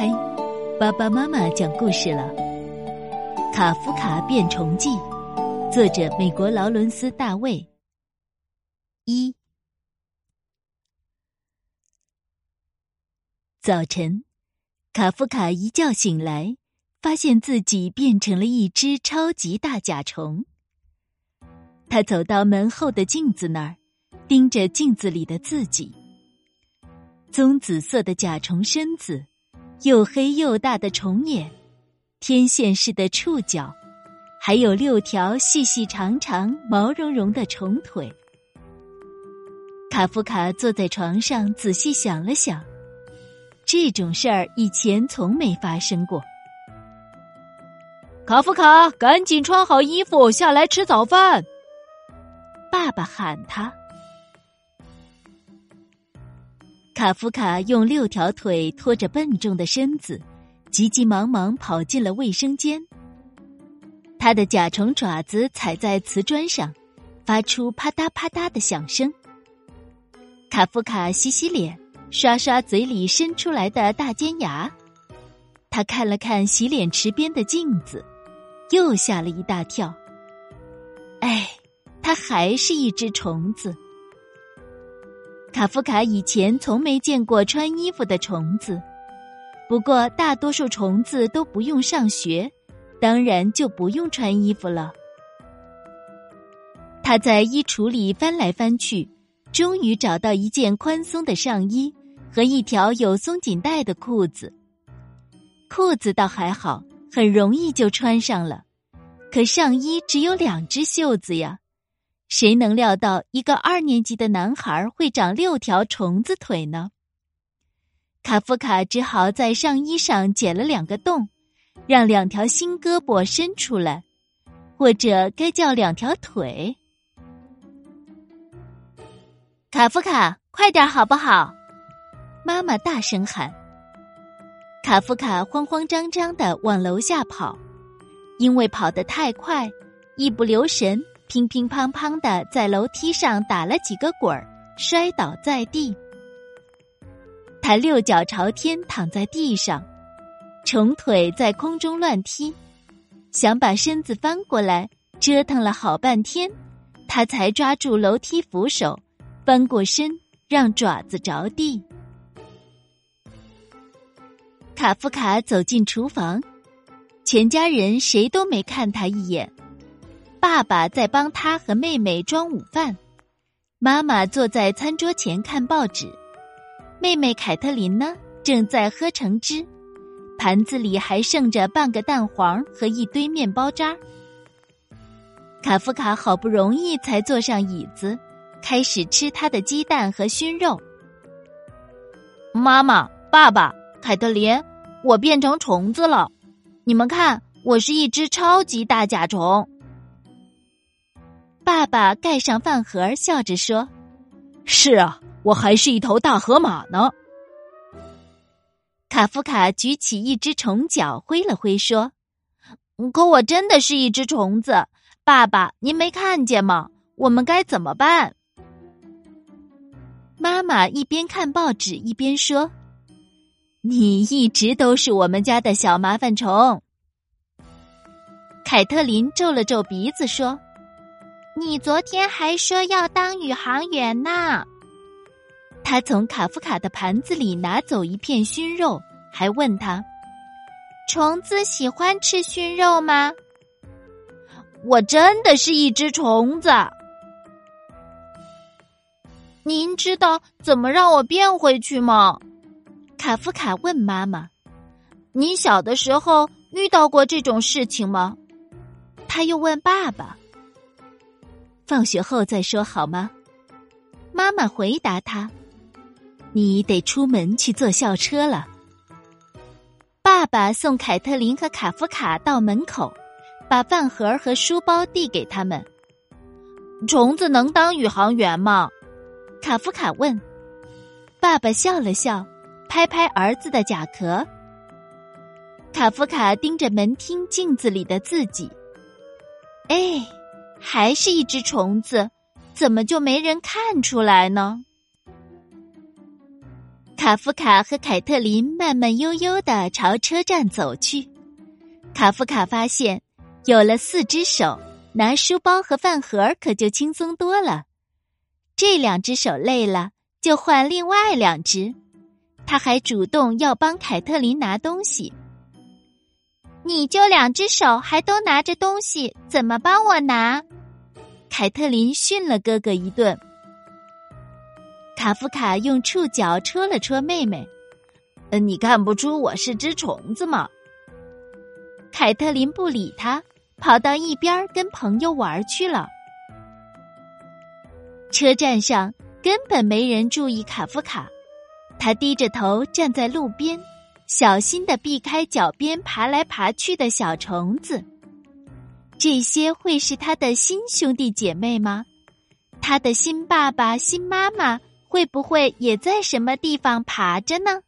开，爸爸妈妈讲故事了。《卡夫卡变虫记》，作者美国劳伦斯·大卫。一早晨，卡夫卡一觉醒来，发现自己变成了一只超级大甲虫。他走到门后的镜子那儿，盯着镜子里的自己。棕紫色的甲虫身子，又黑又大的虫眼，天线似的触角，还有六条细细长长、毛茸茸的虫腿。卡夫卡坐在床上，仔细想了想，这种事儿以前从没发生过。卡夫卡，赶紧穿好衣服，下来吃早饭！爸爸喊他。卡夫卡用六条腿拖着笨重的身子，急急忙忙跑进了卫生间。他的甲虫爪子踩在瓷砖上，发出啪嗒啪嗒的响声。卡夫卡洗洗脸，刷刷嘴里伸出来的大尖牙。他看了看洗脸池边的镜子，又吓了一大跳。哎，他还是一只虫子。卡夫卡以前从没见过穿衣服的虫子，不过大多数虫子都不用上学，当然就不用穿衣服了。他在衣橱里翻来翻去，终于找到一件宽松的上衣和一条有松紧带的裤子。裤子倒还好，很容易就穿上了，可上衣只有两只袖子呀。谁能料到一个二年级的男孩会长六条虫子腿呢？卡夫卡只好在上衣上剪了两个洞，让两条新胳膊伸出来，或者该叫两条腿。卡夫卡，快点好不好？妈妈大声喊。卡夫卡慌慌张张的往楼下跑，因为跑得太快，一不留神。乒乒乓乓的在楼梯上打了几个滚儿，摔倒在地。他六脚朝天躺在地上，虫腿在空中乱踢，想把身子翻过来，折腾了好半天，他才抓住楼梯扶手，翻过身，让爪子着地。卡夫卡走进厨房，全家人谁都没看他一眼。爸爸在帮他和妹妹装午饭，妈妈坐在餐桌前看报纸，妹妹凯特琳呢正在喝橙汁，盘子里还剩着半个蛋黄和一堆面包渣。卡夫卡好不容易才坐上椅子，开始吃他的鸡蛋和熏肉。妈妈、爸爸、凯特琳，我变成虫子了，你们看，我是一只超级大甲虫。爸爸盖上饭盒，笑着说：“是啊，我还是一头大河马呢。”卡夫卡举起一只虫脚，挥了挥，说：“可我真的是一只虫子，爸爸，您没看见吗？我们该怎么办？”妈妈一边看报纸一边说：“你一直都是我们家的小麻烦虫。”凯特琳皱了皱鼻子说。你昨天还说要当宇航员呢。他从卡夫卡的盘子里拿走一片熏肉，还问他：“虫子喜欢吃熏肉吗？”我真的是一只虫子。您知道怎么让我变回去吗？卡夫卡问妈妈：“你小的时候遇到过这种事情吗？”他又问爸爸。放学后再说好吗？妈妈回答他：“你得出门去坐校车了。”爸爸送凯特琳和卡夫卡到门口，把饭盒和书包递给他们。虫子能当宇航员吗？卡夫卡问。爸爸笑了笑，拍拍儿子的甲壳。卡夫卡盯着门厅镜子里的自己，哎。还是一只虫子，怎么就没人看出来呢？卡夫卡和凯特琳慢慢悠悠的朝车站走去。卡夫卡发现，有了四只手，拿书包和饭盒可就轻松多了。这两只手累了，就换另外两只。他还主动要帮凯特琳拿东西。你就两只手，还都拿着东西，怎么帮我拿？凯特琳训了哥哥一顿。卡夫卡用触角戳了戳妹妹：“呃，你看不出我是只虫子吗？”凯特琳不理他，跑到一边跟朋友玩去了。车站上根本没人注意卡夫卡，他低着头站在路边，小心的避开脚边爬来爬去的小虫子。这些会是他的新兄弟姐妹吗？他的新爸爸、新妈妈？会不会也在什么地方爬着呢？